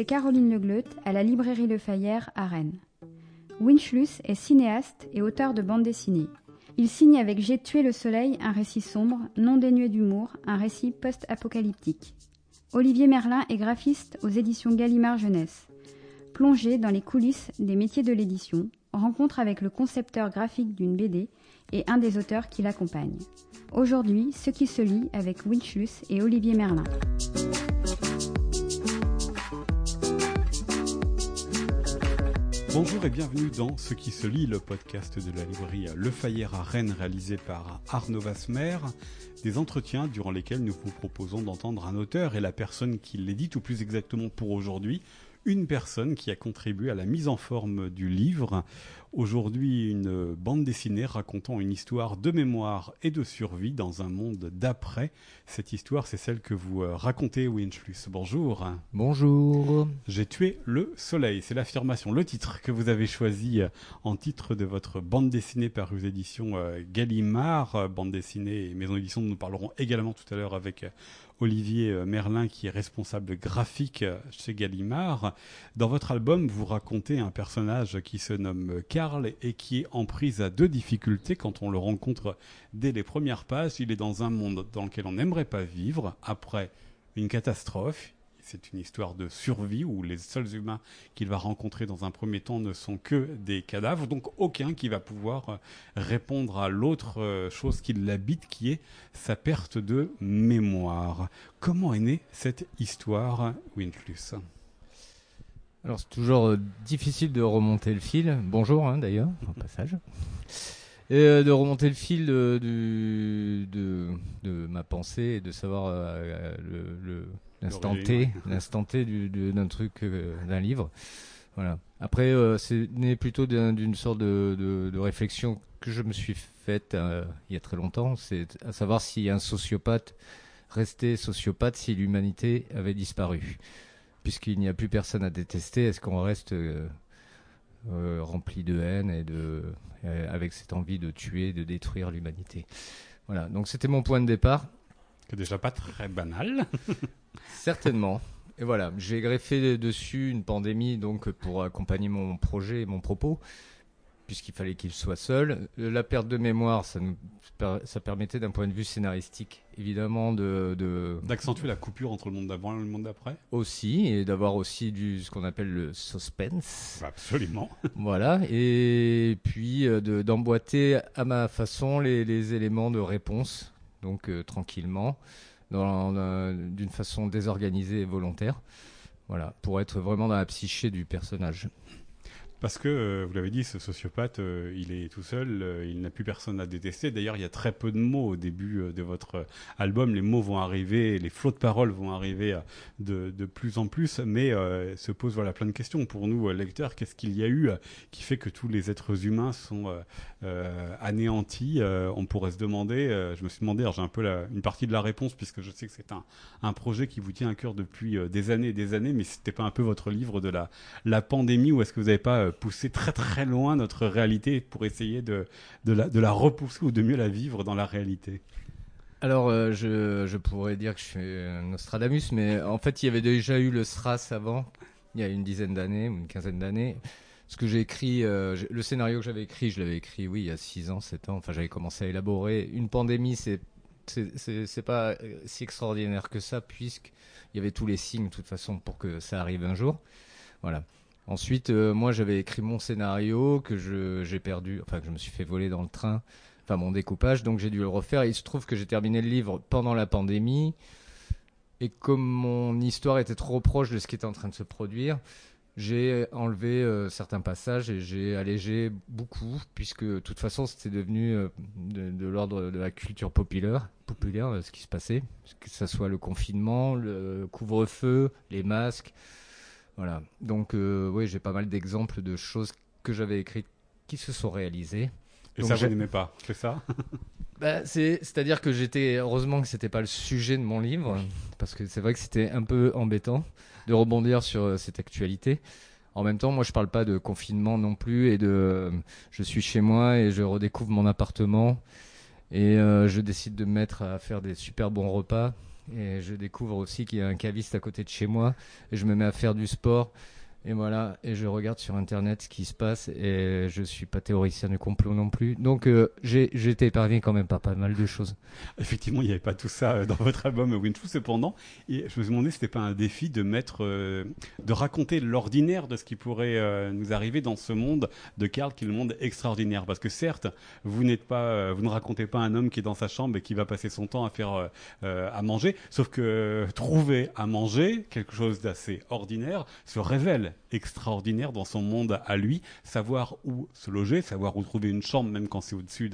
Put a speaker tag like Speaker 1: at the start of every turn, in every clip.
Speaker 1: c'est Caroline Legleut à la librairie Le Fayère à Rennes. Winchlus est cinéaste et auteur de bande dessinée. Il signe avec J'ai tué le soleil un récit sombre, non dénué d'humour, un récit post-apocalyptique. Olivier Merlin est graphiste aux éditions Gallimard Jeunesse. Plongé dans les coulisses des métiers de l'édition, rencontre avec le concepteur graphique d'une BD et un des auteurs qui l'accompagne. Aujourd'hui, ce qui se lit avec Winchlus et Olivier Merlin.
Speaker 2: Bonjour et bienvenue dans Ce qui se lit, le podcast de la librairie Le Fayère à Rennes réalisé par Arnaud Vasmer. Des entretiens durant lesquels nous vous proposons d'entendre un auteur et la personne qui l'édite, ou plus exactement pour aujourd'hui, une personne qui a contribué à la mise en forme du livre. Aujourd'hui, une bande dessinée racontant une histoire de mémoire et de survie dans un monde d'après. Cette histoire, c'est celle que vous euh, racontez, Winchlus. Bonjour.
Speaker 3: Bonjour.
Speaker 2: J'ai tué le soleil. C'est l'affirmation, le titre que vous avez choisi euh, en titre de votre bande dessinée par aux éditions euh, Gallimard, bande dessinée et maison d'édition dont nous parlerons également tout à l'heure avec Olivier euh, Merlin, qui est responsable graphique chez Gallimard. Dans votre album, vous racontez un personnage qui se nomme Karl et qui est en prise à deux difficultés quand on le rencontre dès les premières pages. Il est dans un monde dans lequel on n'aimerait pas vivre après une catastrophe c'est une histoire de survie où les seuls humains qu'il va rencontrer dans un premier temps ne sont que des cadavres, donc aucun qui va pouvoir euh, répondre à l'autre euh, chose qui l'habite, qui est sa perte de mémoire. Comment est née cette histoire, Winflus
Speaker 3: alors c'est toujours euh, difficile de remonter le fil. Bonjour hein, d'ailleurs, au passage. Et de remonter le fil de, de, ma pensée et de savoir le, l'instant T, l'instant T d'un truc, euh, d'un livre. Voilà. Après, euh, c'est né plutôt d'une sorte de, réflexion que je me suis faite euh, il y a très longtemps, c'est à savoir si un sociopathe restait sociopathe si l'humanité avait disparu. Puisqu'il n'y a plus personne à détester, est-ce qu'on reste rempli de haine et de, avec cette envie de tuer, de détruire l'humanité? Voilà, donc c'était mon point de départ.
Speaker 2: C'est déjà pas très banal.
Speaker 3: Certainement. Et voilà, j'ai greffé dessus une pandémie donc pour accompagner mon projet et mon propos, puisqu'il fallait qu'il soit seul. La perte de mémoire, ça, nous, ça permettait d'un point de vue scénaristique, évidemment, de...
Speaker 2: D'accentuer la coupure entre le monde d'avant et le monde d'après
Speaker 3: Aussi, et d'avoir aussi du, ce qu'on appelle le suspense.
Speaker 2: Absolument.
Speaker 3: voilà, et puis euh, d'emboîter à ma façon les, les, éléments de réponse, donc euh, tranquillement d'une façon désorganisée et volontaire. Voilà, pour être vraiment dans la psyché du personnage.
Speaker 2: Parce que, euh, vous l'avez dit, ce sociopathe, euh, il est tout seul, euh, il n'a plus personne à détester. D'ailleurs, il y a très peu de mots au début de votre album. Les mots vont arriver, les flots de paroles vont arriver de, de plus en plus, mais se pose voilà, plein de questions pour nous, lecteurs. Qu'est-ce qu'il y a eu qui fait que tous les êtres humains sont anéantis On pourrait se demander, je me suis demandé, alors j'ai un peu la, une partie de la réponse, puisque je sais que c'est un, un projet qui vous tient à cœur depuis des années et des années, mais c'était pas un peu votre livre de la, la pandémie, ou est-ce que vous n'avez pas pousser très très loin notre réalité pour essayer de, de, la, de la repousser ou de mieux la vivre dans la réalité
Speaker 3: alors, euh, je, je, pourrais dire que je suis Nostradamus, mais en fait, il y avait déjà eu le SRAS avant, il y a une dizaine d'années, ou une quinzaine d'années. Ce que j'ai écrit, euh, le scénario que j'avais écrit, je l'avais écrit, oui, il y a 6 ans, 7 ans. Enfin, j'avais commencé à élaborer. Une pandémie, c'est c'est pas euh, si extraordinaire que ça, puisqu'il y avait tous les signes, de toute façon, pour que ça arrive un jour. Voilà. Ensuite, euh, moi, j'avais écrit mon scénario que j'ai perdu, enfin que je me suis fait voler dans le train, enfin mon découpage, donc j'ai dû le refaire. il se trouve que j'ai terminé le livre pendant la pandémie, et comme mon histoire était trop proche de ce qui était en train de se produire, j'ai enlevé euh, certains passages et j'ai allégé beaucoup, puisque de toute façon c'était devenu euh, de, l'ordre de la culture populaire, populaire ce qui se passait, que ce soit le confinement, le couvre-feu, les masques. Voilà. Donc, euh, oui, j'ai pas mal d'exemples de choses que j'avais écrites qui se sont réalisées.
Speaker 2: Et ça, vous n'aimez pas, c'est ça?
Speaker 3: Bah, C'est-à-dire que j'étais. Heureusement que c'était pas le sujet de mon livre, parce que c'est vrai que c'était un peu embêtant de rebondir sur euh, cette actualité. En même temps, moi, je parle pas de confinement non plus et de. Je suis chez moi et je redécouvre mon appartement et euh, je décide de me mettre à faire des super bons repas Et je découvre aussi qu'il y a un caviste à côté de chez moi. Et je me mets à faire du sport. Et voilà, et je regarde sur internet ce qui se passe et je suis pas théoricien du complot non plus. Donc euh, été épargné quand même par pas mal de choses.
Speaker 2: Effectivement, il n'y avait pas tout ça euh, dans votre album Winchou cependant. Je me demandais si c'était pas un défi de mettre, euh, de raconter l'ordinaire de ce qui pourrait nous arriver dans ce monde de Karl, qui est le monde extraordinaire. Parce que certes, vous n'êtes pas, vous ne racontez pas un homme qui est dans sa chambre et qui va passer son temps à faire à manger. Sauf que trouver à manger quelque chose d'assez ordinaire se révèle extraordinaire dans son monde à lui, savoir où se loger, savoir où trouver une chambre, même quand c'est au-dessus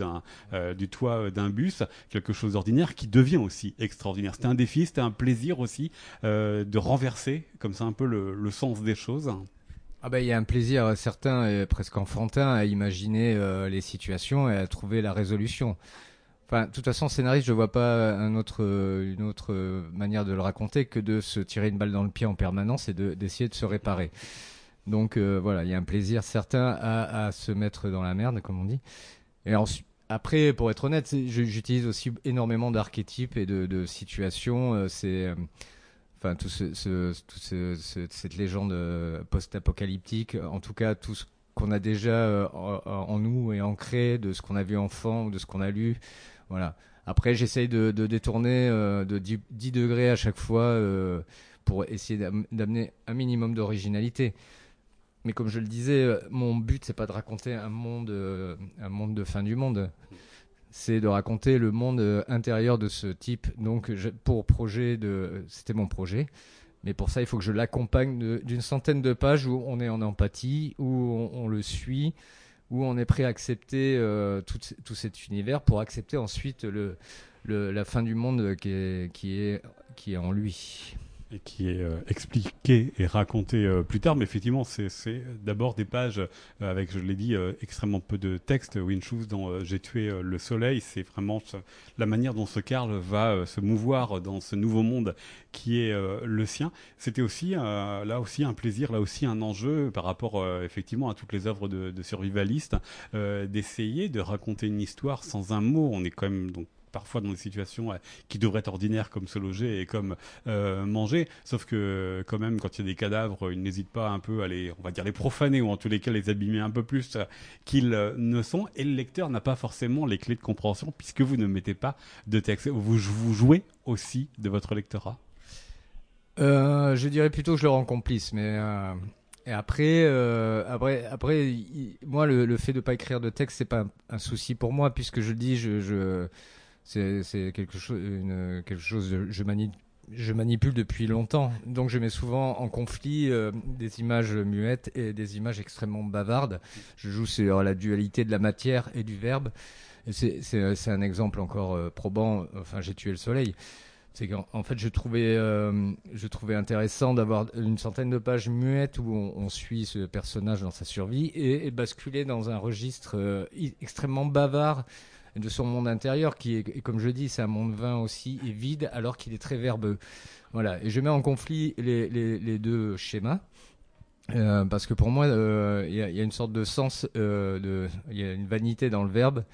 Speaker 2: euh, du toit euh, d'un bus, quelque chose d'ordinaire qui devient aussi extraordinaire. C'était un défi, c'était un plaisir aussi euh, de renverser comme ça un peu le, sens des choses.
Speaker 3: Ah ben, il y a un plaisir certain et presque enfantin à imaginer les situations et à trouver la résolution. Enfin, de toute façon, scénariste, je vois pas un autre, une autre manière de le raconter que de se tirer une balle dans le pied en permanence et d'essayer de, se réparer. Donc euh, voilà, il y a un plaisir certain à, se mettre dans la merde, comme on dit. Et après, pour être honnête, j'utilise aussi énormément d'archétypes et de, situations. Euh, c'est, euh, enfin, tout ce, ce, tout ce, cette légende post-apocalyptique, en tout cas, tout ce qu'on a déjà en, en, nous et ancré de ce qu'on a vu enfant ou de ce qu'on a lu. Voilà. Après, j'essaye de, détourner euh, de 10, degrés à chaque fois euh, pour essayer d'amener un minimum d'originalité. Mais comme je le disais, euh, mon but c'est pas de raconter un monde, un monde de fin du monde. C'est de raconter le monde intérieur de ce type. Donc, pour projet de, c'était mon projet. Mais pour ça, il faut que je l'accompagne d'une centaine de pages où on est en empathie, où on le suit, où on est prêt à accepter euh, tout, cet univers pour accepter ensuite la fin du monde qui est en lui
Speaker 2: et qui est euh, expliqué et raconté euh, plus tard. Mais effectivement, c'est d'abord des pages euh, avec, je l'ai dit, extrêmement peu de texte. Winchus dans J'ai tué le soleil, c'est vraiment la manière dont ce Karl va se mouvoir dans ce nouveau monde qui est le sien. C'était aussi là aussi un plaisir, là aussi un enjeu par rapport effectivement à toutes les œuvres de, de survivalistes, d'essayer de raconter une histoire sans un mot. On est quand même donc parfois dans des situations euh, qui devraient être ordinaires comme se loger et comme euh, manger. Sauf que quand même, quand il y a des cadavres, ils n'hésitent pas un peu à les, on va dire, les profaner ou en tous les cas les abîmer un peu plus euh, qu'ils ne sont. Et le lecteur n'a pas forcément les clés de compréhension puisque vous ne mettez pas de texte. Vous, vous jouez aussi de votre lectorat.
Speaker 3: je dirais plutôt que je le rends complice, mais et après, après, après, moi, le, fait de pas écrire de texte, c'est pas un, souci pour moi puisque je dis, je, je c'est quelque chose, une, je manipule depuis longtemps, donc je mets souvent en conflit euh, des images muettes et des images extrêmement bavardes. Je joue sur la dualité de la matière et du verbe. C'est un exemple encore euh, probant. Enfin, j'ai tué le soleil. C'est qu'en fait, je trouvais, euh, je trouvais intéressant d'avoir une centaine de pages muettes où on, suit ce personnage dans sa survie et basculer dans un registre extrêmement bavard de son monde intérieur qui est, comme je dis, c'est un monde vain aussi et vide alors qu'il est très verbeux. Voilà. Et je mets en conflit les, deux schémas. Euh, parce que pour moi, euh, il y, a une sorte de sens, euh, il y a une vanité dans le verbe.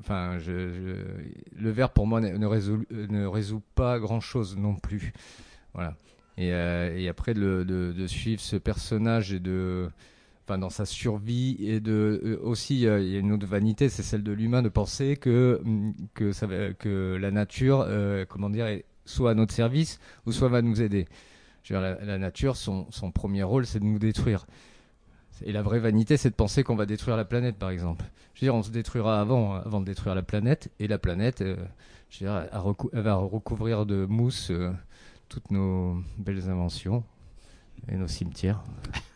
Speaker 3: Enfin, le verbe pour moi ne, résout, ne résout pas grand-chose non plus. Voilà. Et, après de, de, suivre ce personnage et de dans sa survie et de euh, aussi il y a une autre vanité, c'est celle de l'humain de penser que mm, que la nature, euh, comment dire, soit à notre service ou soit va nous aider. La, nature, son, son premier rôle, c'est de nous détruire. Et la vraie vanité, c'est de penser qu'on va détruire la planète, par exemple. Je veux dire, on se détruira avant, avant de détruire la planète, et la planète, euh, je veux dire, va recouvrir de mousse toutes nos belles inventions et nos cimetières.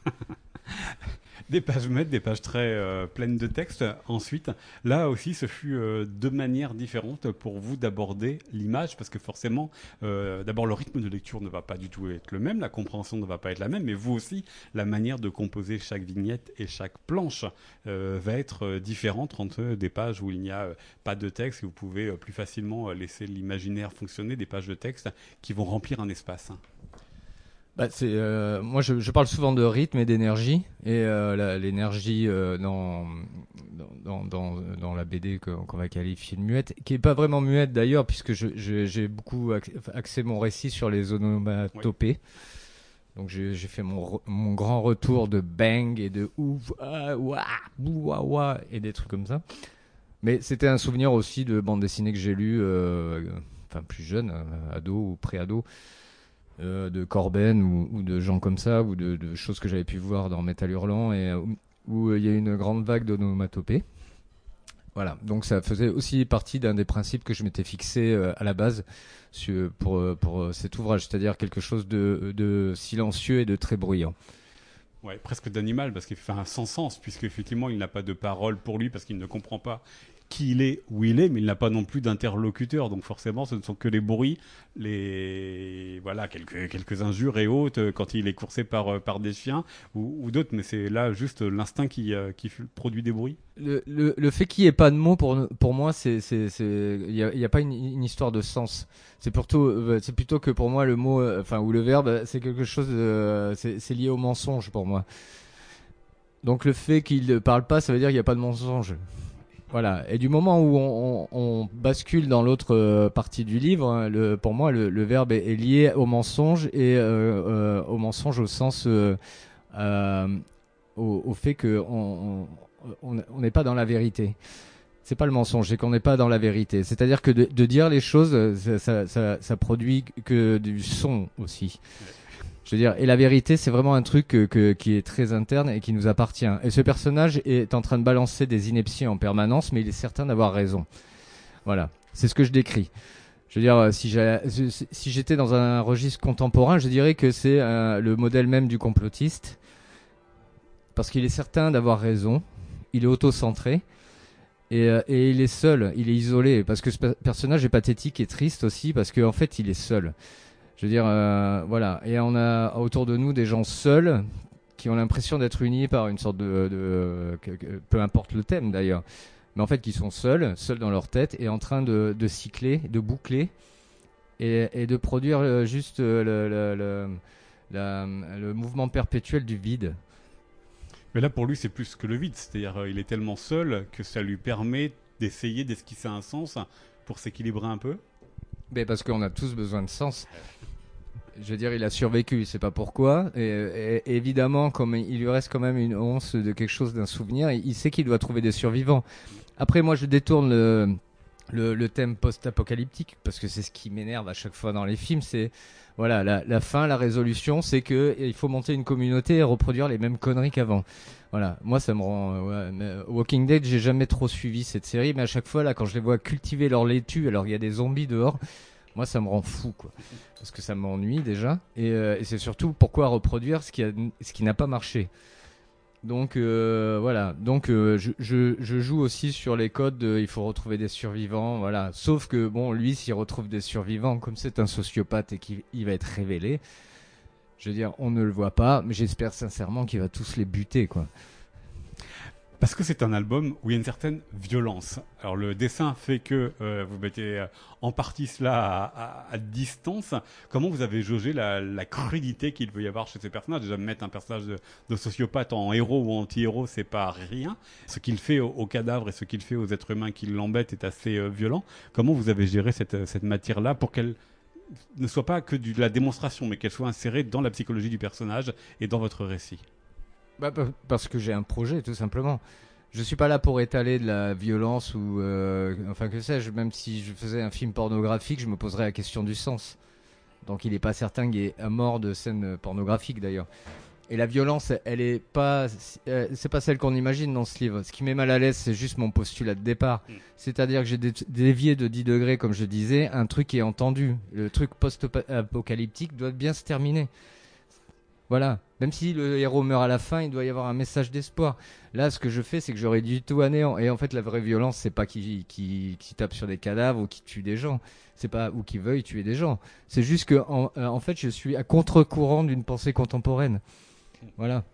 Speaker 2: des pages muettes, des pages très euh, pleines de texte. Ensuite, là aussi, ce fut euh, deux manières différentes pour vous d'aborder l'image, parce que forcément, euh, d'abord, le rythme de lecture ne va pas du tout être le même, la compréhension ne va pas être la même, mais vous aussi, la manière de composer chaque vignette et chaque planche va être différente entre des pages où il n'y a pas de texte et vous pouvez plus facilement laisser l'imaginaire fonctionner, des pages de texte qui vont remplir un espace
Speaker 3: bah, c'est euh, moi je, je, parle souvent de rythme et d'énergie et euh, l'énergie euh, dans, dans, dans, dans, la BD qu'on va qualifier de muette, qui est pas vraiment muette d'ailleurs, puisque j'ai beaucoup axé mon récit sur les onomatopées. Donc j'ai fait mon, mon, grand retour de bang et de ouf, ah, ouah, ouah, et des trucs comme ça. Mais c'était un souvenir aussi de bande dessinée que j'ai lu, euh, enfin plus jeune, euh, ado ou pré-ado, euh, de Corben ou, de gens comme ça, ou de, choses que j'avais pu voir dans Metal Hurlant, et où il y a une grande vague d'onomatopées. Voilà, donc ça faisait aussi partie d'un des principes que je m'étais fixé à la base pour, pour cet ouvrage, c'est-à-dire quelque chose de, de silencieux et de très bruyant.
Speaker 2: Ouais, presque d'animal parce qu'il fait un sans sens puisque effectivement il n'a pas de parole pour lui parce qu'il ne comprend pas qui il est, où il est, mais il n'a pas non plus d'interlocuteur. Donc forcément, ce ne sont que les bruits, les voilà quelques quelques injures et autres euh, quand il est coursé par euh, par des chiens ou, d'autres. Mais c'est là juste l'instinct qui euh, qui produit des bruits.
Speaker 3: Le, le, le fait qu'il n'y ait pas de mots pour pour moi, c'est il y a, y a, pas une, une, histoire de sens. C'est plutôt c'est plutôt que pour moi le mot enfin ou le verbe c'est quelque chose c'est lié au mensonge pour moi. Donc le fait qu'il ne parle pas, ça veut dire qu'il n'y a pas de mensonge. Voilà. Et du moment où on, bascule dans l'autre euh, partie du livre, hein, le, pour moi, le, verbe est, lié au mensonge et euh, euh, au mensonge au sens au, fait que on n'est pas dans la vérité. C'est pas le mensonge, c'est qu'on n'est pas dans la vérité. C'est-à-dire que de, dire les choses, ça, produit que du son aussi. Dire, et la vérité, c'est vraiment un truc que, qui est très interne et qui nous appartient. Et ce personnage est en train de balancer des inepties en permanence, mais il est certain d'avoir raison. Voilà, c'est ce que je décris. Je veux dire, si j'étais dans un registre contemporain, je dirais que c'est euh, le modèle même du complotiste, parce qu'il est certain d'avoir raison, il est auto-centré, et, euh, et, il est seul, il est isolé, parce que ce personnage est pathétique et triste aussi, parce qu'en en fait, il est seul. Je veux dire, euh, voilà. Et on a autour de nous des gens seuls qui ont l'impression d'être unis par une sorte de, peu importe le thème d'ailleurs, mais en fait qui sont seuls, seuls dans leur tête et en train de, cycler, de boucler et, de produire euh, juste euh, le, le, mouvement perpétuel du vide.
Speaker 2: Mais là pour lui c'est plus que le vide, c'est-à-dire il est tellement seul que ça lui permet d'essayer d'esquisser un sens pour s'équilibrer un peu.
Speaker 3: Mais parce qu'on a tous besoin de sens je veux dire, il a survécu, il sait pas pourquoi. Et, évidemment, comme il lui reste quand même une once de quelque chose, d'un souvenir, il sait qu'il doit trouver des survivants. Après, moi, je détourne le, le, thème post-apocalyptique parce que c'est ce qui m'énerve à chaque fois dans les films. C'est voilà, la, fin, la résolution, c'est que il faut monter une communauté et reproduire les mêmes conneries qu'avant. Voilà, moi ça me rend. Ouais, Walking Dead, j'ai jamais trop suivi cette série, mais à chaque fois là, quand je les vois cultiver leur laitue, alors il y a des zombies dehors, moi ça me rend fou quoi. Parce que ça m'ennuie déjà. Et, euh, c'est surtout pourquoi reproduire ce qui n'a pas marché. Donc euh, voilà. Donc euh, je, joue aussi sur les codes de, il faut retrouver des survivants voilà. Sauf que bon lui s'il retrouve des survivants comme c'est un sociopathe et qu'il va être révélé je veux dire on ne le voit pas mais j'espère sincèrement qu'il va tous les buter quoi
Speaker 2: parce que c'est un album où il y a une certaine violence. Alors le dessin fait que euh, vous mettez euh, en partie cela à, distance. Comment vous avez jaugé la, crudité qu'il peut y avoir chez ces personnages? Déjà mettre un personnage de, sociopathe en héros ou anti-héros, c'est pas rien. Ce qu'il fait aux, cadavres et ce qu'il fait aux êtres humains qui l'embêtent est assez euh, violent. Comment vous avez géré cette, cette matière-là pour qu'elle ne soit pas que de la démonstration, mais qu'elle soit insérée dans la psychologie du personnage et dans votre récit?
Speaker 3: Bah, parce que j'ai un projet, tout simplement. Je suis pas là pour étaler de la violence ou, euh, enfin que sais-je. Même si je faisais un film pornographique, je me poserais la question du sens. Donc il n'est pas certain qu'il y ait un mort de scène pornographique d'ailleurs. Et la violence, elle est pas, euh, c'est pas celle qu'on imagine dans ce livre. Ce qui met mal à l'aise, c'est juste mon postulat de départ. Mm. C'est-à-dire que j'ai dévié de 10 degrés, comme je disais, un truc qui est entendu. Le truc post-apocalyptique doit bien se terminer. Voilà. Même si le héros meurt à la fin, il doit y avoir un message d'espoir. Là, ce que je fais, c'est que j'aurais du tout anéant. Et en fait, la vraie violence, c'est pas qui, qui, qui tape sur des cadavres ou qui tue des gens. C'est pas ou qui veuille tuer des gens. C'est juste que, en, euh, en fait, je suis à contre-courant d'une pensée contemporaine. Voilà.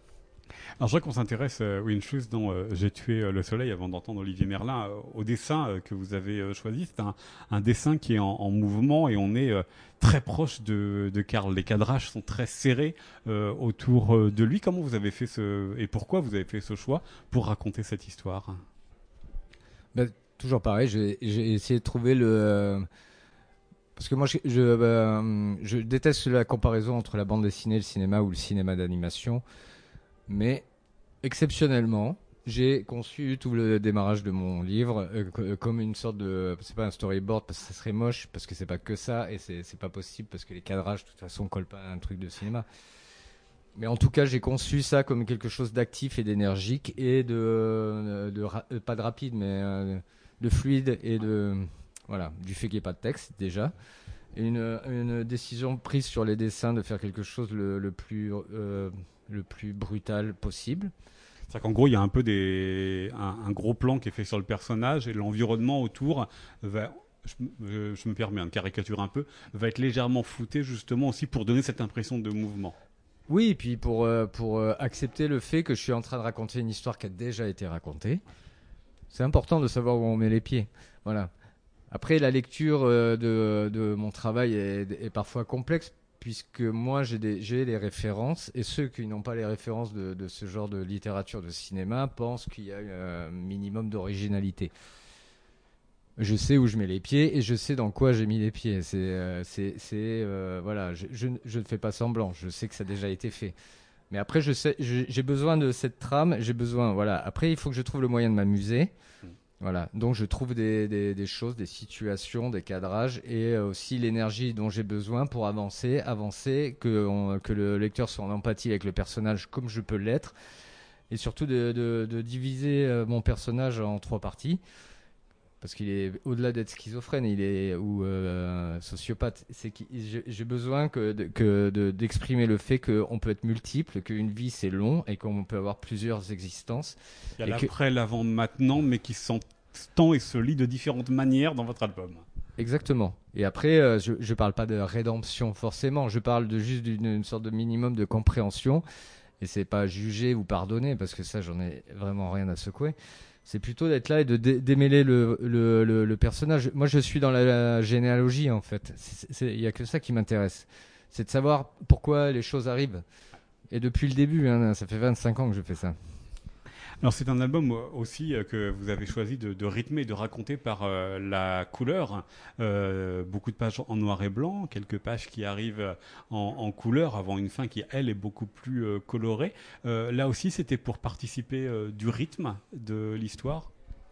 Speaker 2: Alors, je voudrais qu'on s'intéresse, euh, Winchus, dont euh, J'ai tué euh, le soleil avant d'entendre Olivier Merlin, euh, au dessin que vous avez choisi. C'est un, dessin qui est en, en, mouvement et on est très proche de, Karl. Les cadrages sont très serrés autour de lui. Comment vous avez fait ce et pourquoi vous avez fait ce choix pour raconter cette histoire?
Speaker 3: Bah, Toujours pareil, j'ai essayé de trouver le... Parce que moi, je, je, euh, je, déteste la comparaison entre la bande dessinée, le cinéma ou le cinéma d'animation. Mais exceptionnellement, j'ai conçu tout le démarrage de mon livre euh, comme une sorte de c'est pas un storyboard parce que ça serait moche parce que c'est pas que ça et c'est pas possible parce que les cadrages de toute façon collent pas à un truc de cinéma. Mais en tout cas j'ai conçu ça comme quelque chose d'actif et d'énergique et de, euh, pas de rapide mais euh, de fluide et de voilà du fait qu'il n'y ait pas de texte déjà. Une, une, décision prise sur les dessins de faire quelque chose le plus le plus brutal possible
Speaker 2: c'est-à-dire qu'en gros, il y a un peu des, un, gros plan qui est fait sur le personnage et l'environnement autour va, je, me permets de caricaturer un peu, va être légèrement flouté justement aussi pour donner cette impression de mouvement.
Speaker 3: Oui, et puis pour, euh, pour euh, accepter le fait que je suis en train de raconter une histoire qui a déjà été racontée. C'est important de savoir où on met les pieds. Voilà. Après, la lecture euh, de, de mon travail est, est parfois complexe puisque moi j'ai des, références et ceux qui n'ont pas les références de, ce genre de littérature de cinéma pensent qu'il y a un minimum d'originalité. Je sais où je mets les pieds et je sais dans quoi j'ai mis les pieds. C'est, euh, c'est, euh, voilà, je, ne fais pas semblant. Je sais que ça a déjà été fait. Mais après, je j'ai besoin de cette trame. J'ai besoin, voilà. Après, il faut que je trouve le moyen de m'amuser. Voilà, donc je trouve des, choses, des situations, des cadrages et euh, aussi l'énergie dont j'ai besoin pour avancer, avancer, que, le lecteur soit en empathie avec le personnage comme je peux l'être et surtout de, de, diviser euh, mon personnage en trois parties parce qu'il est au-delà d'être schizophrène, il est ou euh, sociopathe. C'est que j'ai besoin que d'exprimer le fait qu'on peut être multiple, qu'une vie c'est long et qu'on peut avoir plusieurs existences.
Speaker 2: Il y a l'après, l'avant, maintenant, mais qui s'entend et se lit de différentes manières dans votre album.
Speaker 3: Exactement. Et après, euh, je ne parle pas de rédemption forcément, je parle de juste d'une sorte de minimum de compréhension. Et c'est pas juger ou pardonner, parce que ça, j'en ai vraiment rien à secouer. C'est plutôt d'être là et de démêler le, le, personnage. Moi, je suis dans la, généalogie, en fait. Il n'y a que ça qui m'intéresse. C'est de savoir pourquoi les choses arrivent. Et depuis le début, hein, ça fait 25 ans que je fais ça.
Speaker 2: Alors c'est un album aussi euh, que vous avez choisi de, rythmer, de raconter par euh, la couleur. Euh, beaucoup de pages en noir et blanc, quelques pages qui arrivent en, couleur avant une fin qui elle est beaucoup plus colorée. là aussi c'était pour participer du rythme de l'histoire?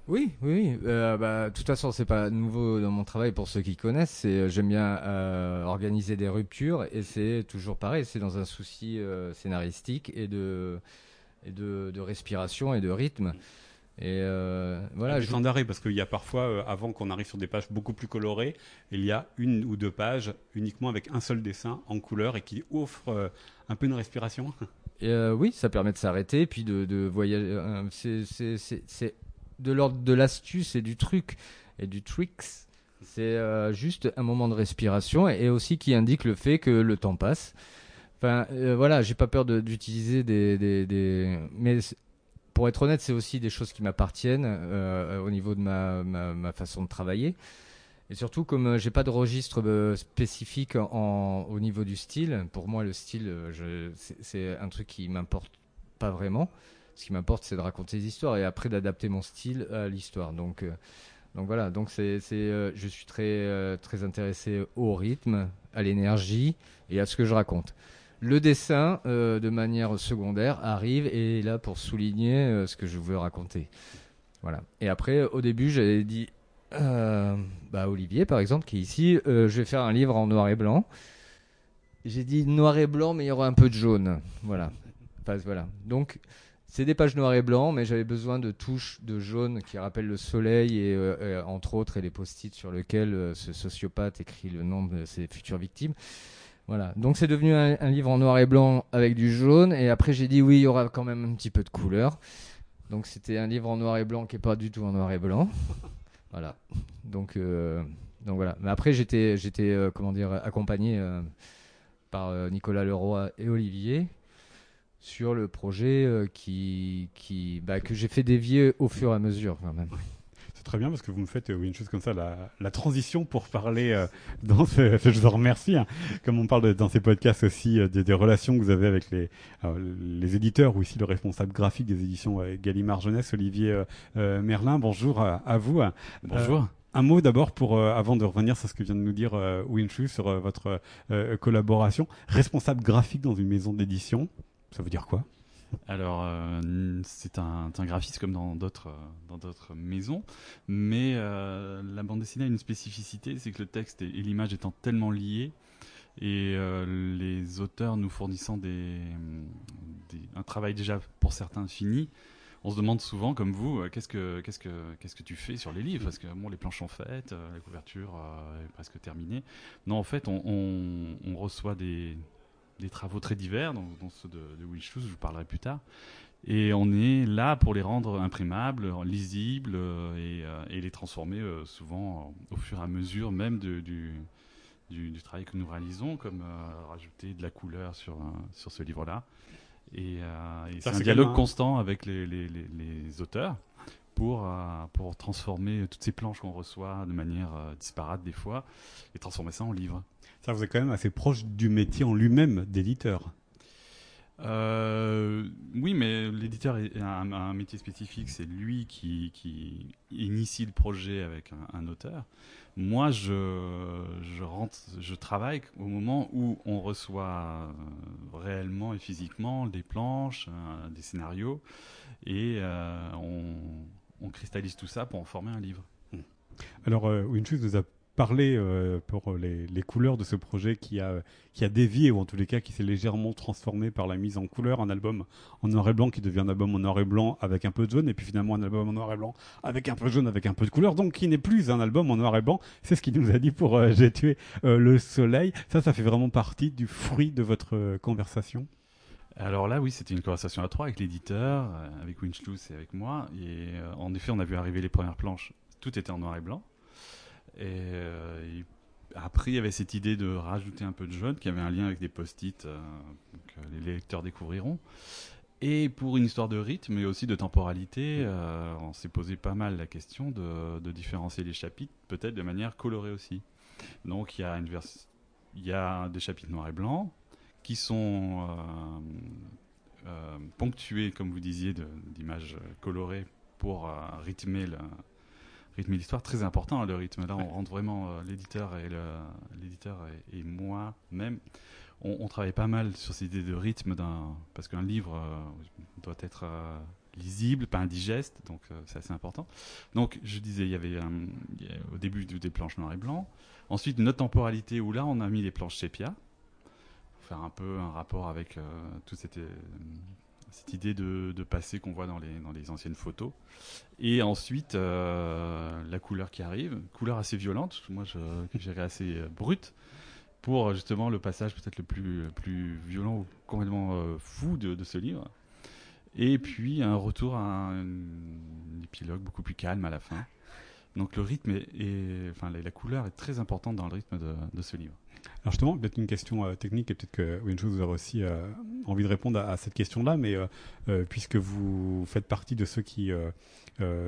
Speaker 3: Oui, oui. bah, de toute façon, c'est pas nouveau dans mon travail pour ceux qui connaissent. C'est j'aime bien organiser des ruptures et c'est toujours pareil. C'est dans un souci scénaristique et de et de, respiration et de rythme. Et euh, voilà.
Speaker 2: Je... d'arrêt parce qu'il y a parfois, euh, avant qu'on arrive sur des pages beaucoup plus colorées, il y a une ou deux pages uniquement avec un seul dessin en couleur et qui offre euh, un peu une respiration.
Speaker 3: oui, ça permet de s'arrêter puis de, de voyager. c'est de l'ordre de l'astuce et du truc et du tricks. C'est juste un moment de respiration et aussi qui indique le fait que le temps passe Enfin, euh, voilà, j'ai pas peur d'utiliser des, Mais pour être honnête, c'est aussi des choses qui m'appartiennent euh, au niveau de ma, façon de travailler. Et surtout, comme euh, j'ai pas de registre euh, spécifique au niveau du style, pour moi, le style, c'est un truc qui m'importe pas vraiment. Ce qui m'importe, c'est de raconter des histoires et après d'adapter mon style à l'histoire. Donc, donc voilà. Donc c'est, je suis très, très intéressé au rythme, à l'énergie et à ce que je raconte. Le dessin, euh, de manière secondaire, arrive et est là pour souligner euh, ce que je veux raconter. Voilà. Et après, au début, j'avais dit, euh, bah, Olivier, par exemple, qui est ici, je vais faire un livre en noir et blanc. J'ai dit noir et blanc, mais il y aura un peu de jaune. Voilà. voilà. Donc, c'est des pages noir et blanc, mais j'avais besoin de touches de jaune qui rappellent le soleil et, entre autres, et les post-it sur lesquels ce sociopathe écrit le nom de ses futures victimes. Voilà. Donc c'est devenu un, livre en noir et blanc avec du jaune. Et après j'ai dit oui, il y aura quand même un petit peu de couleur. Donc c'était un livre en noir et blanc qui est pas du tout en noir et blanc. voilà. Donc euh, donc voilà. Mais après j'étais j'étais euh, comment dire accompagné euh, par Nicolas Leroy et Olivier sur le projet qui qui bah, que j'ai fait dévier au fur et à mesure quand même.
Speaker 2: C'est très bien parce que vous me faites une chose comme ça, la, transition pour parler dans ce, je vous en remercie, hein. comme on parle dans ces podcasts aussi des, relations que vous avez avec les, les éditeurs ou ici le responsable graphique des éditions Gallimard Jeunesse, Olivier Merlin. Bonjour à, vous.
Speaker 4: Bonjour.
Speaker 2: Un mot d'abord pour avant de revenir sur ce que vient de nous dire euh, sur votre collaboration. Responsable graphique dans une maison d'édition, ça veut dire quoi?
Speaker 4: Alors, euh, c'est un, graphiste comme dans d'autres d'autres maisons, mais euh, la bande dessinée a une spécificité, c'est que le texte et, l'image étant tellement liés, et euh, les auteurs nous fournissant des, un travail déjà pour certains fini, on se demande souvent, comme vous, qu'est-ce que qu'est-ce que qu'est-ce que tu fais sur les livres? Parce que bon, les planches sont faites, la couverture est presque terminée. Non, en fait, on reçoit des des travaux très divers, dans, ceux de, de je vous parlerai plus tard. Et on est là pour les rendre imprimables, lisibles euh, euh, et, les transformer euh, souvent au fur et à mesure même du, du, travail que nous réalisons, comme rajouter de la couleur sur, sur ce livre-là. Et, c'est un dialogue constant avec les, les, les, auteurs pour, pour transformer toutes ces planches qu'on reçoit de manière disparate des fois et transformer ça en livre.
Speaker 2: Ça, vous êtes quand même assez proche du métier en lui-même d'éditeur.
Speaker 4: Euh, oui, mais l'éditeur a un, métier spécifique. C'est lui qui, qui, initie le projet avec un, auteur. Moi, je, je, rentre, je travaille au moment où on reçoit réellement et physiquement des planches, euh, des scénarios, et euh, on, on, cristallise tout ça pour en former un livre.
Speaker 2: Alors, une chose nous a parler euh, pour les, couleurs de ce projet qui a, qui a dévié, ou en tous les cas qui s'est légèrement transformé par la mise en couleur. Un album en noir et blanc qui devient un album en noir et blanc avec un peu de jaune, et puis finalement un album en noir et blanc avec un peu de jaune, avec un peu de couleur, donc qui n'est plus un album en noir et blanc. C'est ce qu'il nous a dit pour euh, J'ai tué euh, le soleil. Ça, ça fait vraiment partie du fruit de votre conversation?
Speaker 4: Alors là, oui, c'était une conversation à trois avec l'éditeur, avec Winchlus et avec moi. Et en effet, on a vu arriver les premières planches. Tout était en noir et blanc. Euh, et, après, il y avait cette idée de rajouter un peu de jaune qui avait un lien avec des post-it euh, que les lecteurs découvriront. Et pour une histoire de rythme, mais aussi de temporalité, euh, on s'est posé pas mal la question de, différencier les chapitres, peut-être de manière colorée aussi. Donc il y a une il y a des chapitres noirs et blancs qui sont ponctués, comme vous disiez, d'images colorées pour rythmer le, rythme et l'histoire très important hein, le rythme. Là on rentre vraiment euh, l'éditeur et l'éditeur et, moi-même. On, travaille pas mal sur cette idée de rythme d'un parce qu'un livre euh, doit être euh, lisible pas indigeste donc c'est assez important. Donc je disais il y avait au début des planches noir et blanc ensuite notre temporalité où là on a mis les planches sépia. Pour faire un peu un rapport avec tout cette cette idée de, passé qu'on voit dans les, anciennes photos. Et ensuite, euh, la couleur qui arrive, couleur assez violente, moi je, que assez euh, brute, pour justement le passage peut-être le plus, violent ou complètement euh, fou de, ce livre. Et puis un retour à un, épilogue beaucoup plus calme à la fin. Donc le rythme et enfin la, couleur est très importante dans le rythme de ce livre.
Speaker 2: Alors justement, peut-être une question euh, technique et peut-être que vous aurez aussi euh, envie de répondre à, cette question-là, mais euh, puisque vous faites partie de ceux qui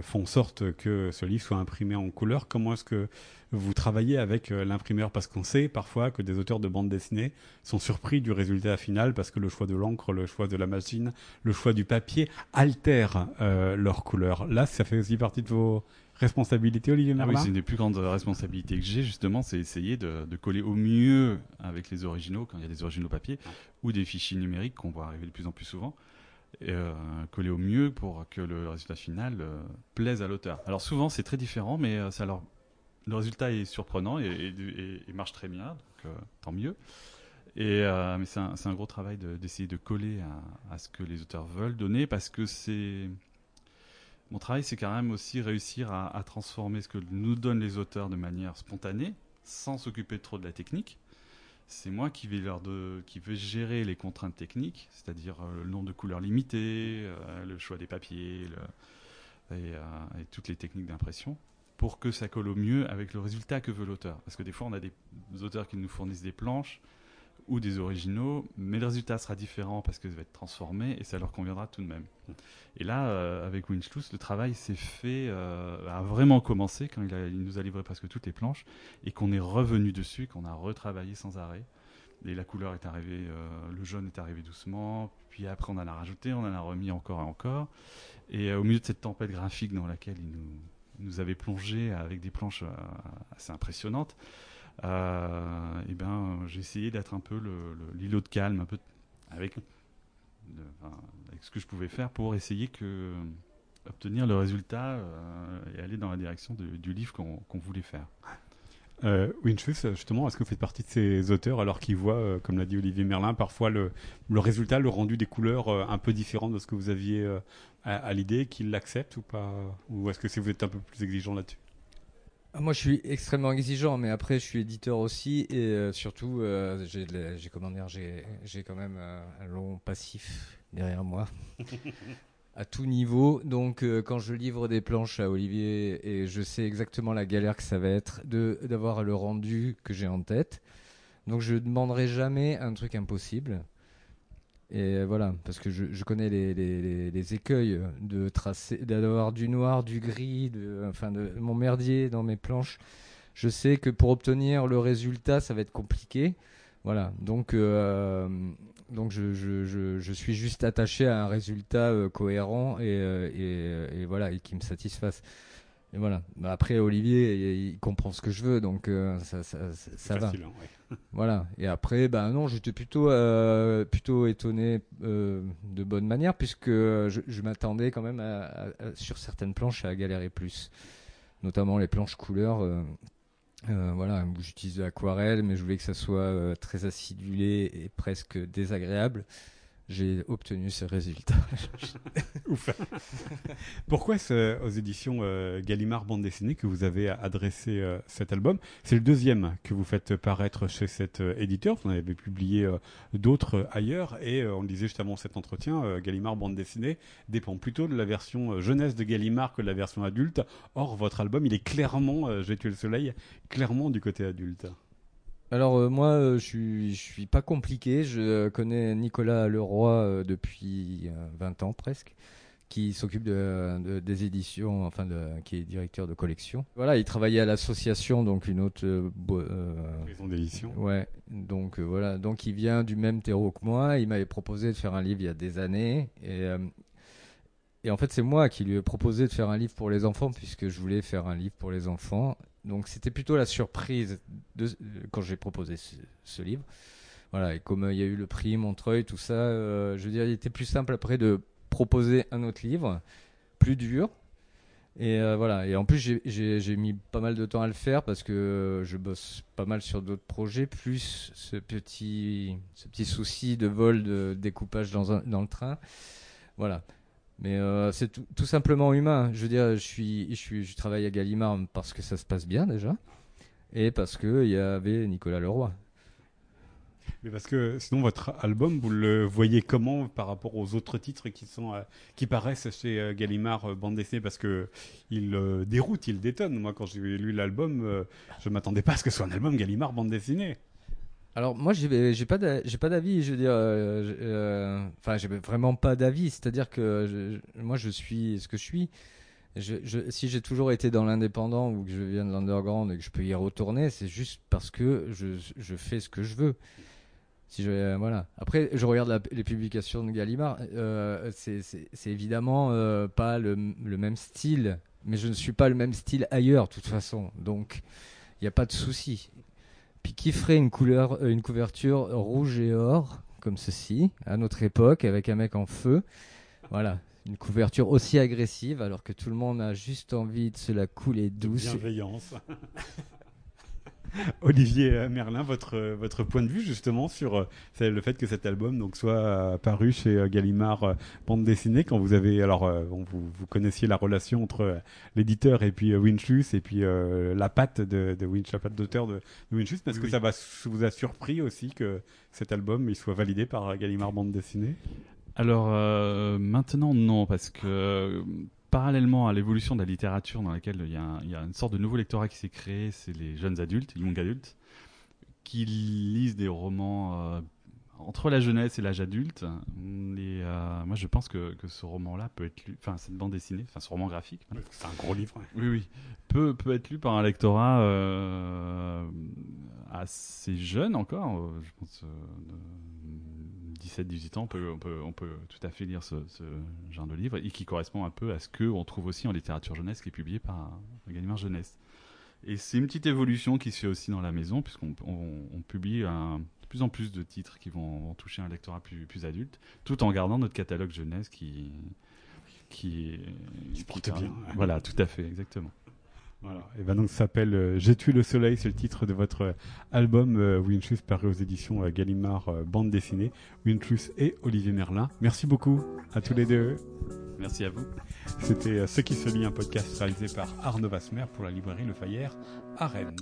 Speaker 2: font en sorte que ce livre soit imprimé en couleur, comment est-ce que vous travaillez avec l'imprimeur? Parce qu'on sait parfois que des auteurs de bande dessinée sont surpris du résultat final parce que le choix de l'encre, le choix de la machine, le choix du papier altèrent leur couleur. Là, ça fait aussi partie de vos responsabilité, Olivier
Speaker 4: ah oui, c'est une des plus grandes responsabilités que j'ai, justement, c'est essayer de, coller au mieux avec les originaux, quand il y a des originaux papier, ou des fichiers numériques qu'on voit arriver de plus en plus souvent. Euh, coller au mieux pour que le résultat final euh, plaise à l'auteur. Alors souvent c'est très différent, mais euh, le résultat est surprenant et, marche très bien, donc tant mieux. Et, mais c'est un, gros travail d'essayer de, coller à, à, ce que les auteurs veulent donner parce que c'est mon travail, c'est quand même aussi réussir à, transformer ce que nous donnent les auteurs de manière spontanée, sans s'occuper trop de la technique. C'est moi qui vais, gérer les contraintes techniques, c'est-à-dire euh, le nombre de couleurs limitées, euh, le choix des papiers euh, et, toutes les techniques d'impression, pour que ça colle au mieux avec le résultat que veut l'auteur. Parce que des fois, on a des auteurs qui nous fournissent des planches ou des originaux, mais le résultat sera différent parce que ça va être transformé et ça leur conviendra tout de même. Et là, euh, avec Winchloose, le travail s'est fait, euh, a vraiment commencé quand il, nous a livré presque toutes les planches et qu'on est revenu dessus, qu'on a retravaillé sans arrêt. Et la couleur est arrivée, euh, le jaune est arrivé doucement, puis après on en a rajouté, on en a remis encore et encore. Et au milieu de cette tempête graphique dans laquelle il nous, nous avait plongé avec des planches assez impressionnantes, euh, et ben, j'ai essayé d'être un peu l'îlot de calme, un peu avec, avec ce que je pouvais faire pour essayer que obtenir le résultat euh, et aller dans la direction du livre qu'on voulait faire.
Speaker 2: Euh, Winchus, justement, est-ce que vous faites partie de ces auteurs alors qu'ils voient, euh, comme l'a dit Olivier Merlin, parfois le, le résultat, le rendu des couleurs euh, un peu différent de ce que vous aviez à, l'idée, qu'ils l'acceptent ou pas? Ou est-ce que c'est- vous êtes un peu plus exigeant là-dessus?
Speaker 3: Moi, je suis extrêmement exigeant, mais après, je suis éditeur aussi, et euh, surtout, euh, j'ai, comment dire, j'ai, j'ai quand même euh, un long passif derrière moi, à tout niveau. Donc, euh, quand je livre des planches à Olivier, et je sais exactement la galère que ça va être de d'avoir le rendu que j'ai en tête, donc je demanderai jamais un truc impossible. Et voilà, parce que je, connais les, les, écueils de tracer, d'avoir du noir, du gris, de, enfin de mon merdier dans mes planches. Je sais que pour obtenir le résultat, ça va être compliqué. Voilà, donc, euh, donc je, je, je, suis juste attaché à un résultat euh, cohérent euh, et, et voilà, et qui me satisfasse. Et voilà. Bah, après, Olivier, il, comprend ce que je veux, donc euh, ça, ça, ça, ça va.
Speaker 2: Hein, ouais.
Speaker 3: Voilà. Et après, ben non, j'étais plutôt, euh, plutôt étonné euh, de bonne manière, puisque je, je m'attendais quand même à- à- à- sur certaines planches à galérer plus, notamment les planches couleurs. voilà, où j'utilise de l'aquarelle, mais je voulais que ça soit très acidulé et presque désagréable. J'ai obtenu ce résultat.
Speaker 2: Ouf. Pourquoi est-ce aux éditions euh, Gallimard Bande Dessinée que vous avez adressé euh, cet album? C'est le deuxième que vous faites paraître chez cet euh, éditeur. Vous en avez publié euh, d'autres euh, ailleurs. Et euh, on le disait juste avant cet entretien, euh, Gallimard Bande Dessinée dépend plutôt de la version euh, jeunesse de Gallimard que de la version adulte. Or, votre album, il est clairement, euh, J'ai tué le soleil, clairement du côté adulte.
Speaker 3: Alors euh, moi, euh, je suis, je suis pas compliqué. Je euh, connais Nicolas Leroy depuis euh, 20 ans presque, qui s'occupe de, de- des éditions, enfin de, qui est directeur de collection. Voilà, il travaillait à l'association, donc une autre.
Speaker 2: Maison d'édition.
Speaker 3: Ouais, donc voilà, donc il vient du même terreau que moi. Il m'avait proposé de faire un livre il y a des années, et et en fait c'est moi qui lui ai proposé de faire un livre pour les enfants puisque je voulais faire un livre pour les enfants. Donc c'était plutôt la surprise quand j'ai proposé ce, livre. Voilà, et comme euh, il y a eu le prix Montreuil, tout ça, euh, je veux dire, il était plus simple après de proposer un autre livre, plus dur. Et euh, voilà, et en plus j'ai- mis pas mal de temps à le faire parce que je bosse pas mal sur d'autres projets, plus ce petit, ce petit souci de vol, de découpage dans, un, dans le train. Voilà. Mais euh, c'est tout, simplement humain. Je veux dire, je, suis, je, suis, je travaille à Gallimard parce que ça se passe bien déjà, et parce qu'il y avait Nicolas Leroy.
Speaker 2: Mais parce que sinon votre album, vous le voyez comment par rapport aux autres titres qui sont euh, qui paraissent chez euh, Gallimard bande dessinée? Parce que il déroute, il détonne. Moi, quand j'ai lu l'album, je m'attendais pas à ce que ce soit un album Gallimard bande dessinée.
Speaker 3: Alors moi j'ai j'ai pas j'ai pas d'avis je veux dire euh, euh, enfin j'ai vraiment pas d'avis. C'est-à-dire que je- je- moi je suis ce que je suis. Si j'ai toujours été dans l'indépendant ou que je viens de l'underground et que je peux y retourner c'est juste parce que je, fais ce que je veux. Si je euh, voilà. Après je regarde les publications de Gallimard euh, c'est c'est- c'est évidemment euh, pas le, le même style. Mais je ne suis pas le même style ailleurs de toute façon. Donc il n'y a pas de souci puis qui ferait une couleur, euh, une couverture rouge et or comme ceci à notre époque avec un mec en feu, voilà, une couverture aussi agressive alors que tout le monde a juste envie de se la couler douce.
Speaker 2: Bienveillance. Olivier Merlin, votre votre point de vue justement sur euh, le fait que cet album donc soit euh, paru chez euh, Gallimard bande dessinée quand vous avez alors bon, vous vous connaissiez la relation entre l'éditeur et puis Winchlus et puis euh, la patte de, de Winch, la patte d'auteur de, de Winchlus. Est-ce
Speaker 4: Oui,
Speaker 2: que
Speaker 4: oui.
Speaker 2: ça va vous a surpris aussi que cet album il soit validé par Gallimard bande dessinée?
Speaker 4: Alors euh, maintenant non, parce que parallèlement à l'évolution de la littérature dans laquelle il y, a un- il y a une sorte de nouveau lectorat qui s'est créé, c'est les jeunes adultes, young adultes, qui lisent des romans euh, entre la jeunesse et l'âge adulte. Et euh, moi, je pense que, que ce roman-là peut être lu, enfin, cette bande dessinée, enfin, ce roman graphique.
Speaker 2: C'est un gros livre. ouais.
Speaker 4: Oui, oui. Peut, peut être lu par un lectorat euh, assez jeune encore. Je pense 17-18 ans, on peut, on, peut, on peut tout à fait lire ce, ce genre de livre et qui correspond un peu à ce qu'on trouve aussi en littérature jeunesse qui est publié par Gallimard Jeunesse. Et c'est une petite évolution qui se fait aussi dans la maison puisqu'on on, on publie un, de plus en plus de titres qui vont, vont toucher un lectorat plus, plus adulte tout en gardant notre catalogue jeunesse qui, qui,
Speaker 2: Qui se porte bien.
Speaker 4: Voilà, tout à fait, exactement.
Speaker 2: Voilà. Et ben donc ça s'appelle euh, J'ai tué le soleil, c'est le titre de votre euh, album euh, Winchus paru aux éditions euh, Gallimard euh, bande dessinée. Winchus et Olivier Merlin. Merci beaucoup à tous les deux.
Speaker 4: Merci à vous.
Speaker 2: C'était euh, Ce qui se lit, un podcast réalisé par Arnaud Vasmer pour la librairie Le Fayère à Rennes.